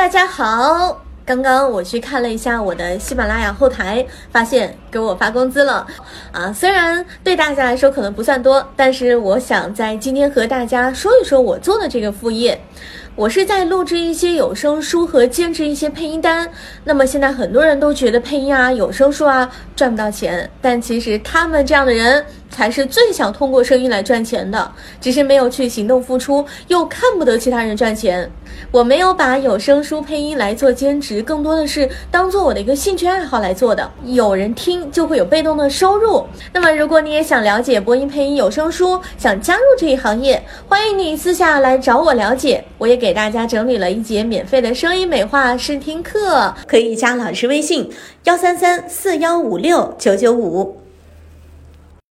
大家好。刚刚我去看了一下我的喜马拉雅后台，发现给我发工资了啊！虽然对大家来说可能不算多，但是我想在今天和大家说一说我做的这个副业。我是在录制一些有声书和监制一些配音单。那么现在很多人都觉得配音啊、有声书啊赚不到钱，但其实他们这样的人才是最想通过声音来赚钱的，只是没有去行动付出，又看不得其他人赚钱。我没有把有声书配音来做兼职，更多的是当做我的一个兴趣爱好来做的。有人听就会有被动的收入。那么如果你也想了解播音配音有声书，想加入这一行业，欢迎你私下来找我了解，我也给。大家整理了一节免费的声音美化试听课，可以加老师微信：幺三三四幺五六九九五。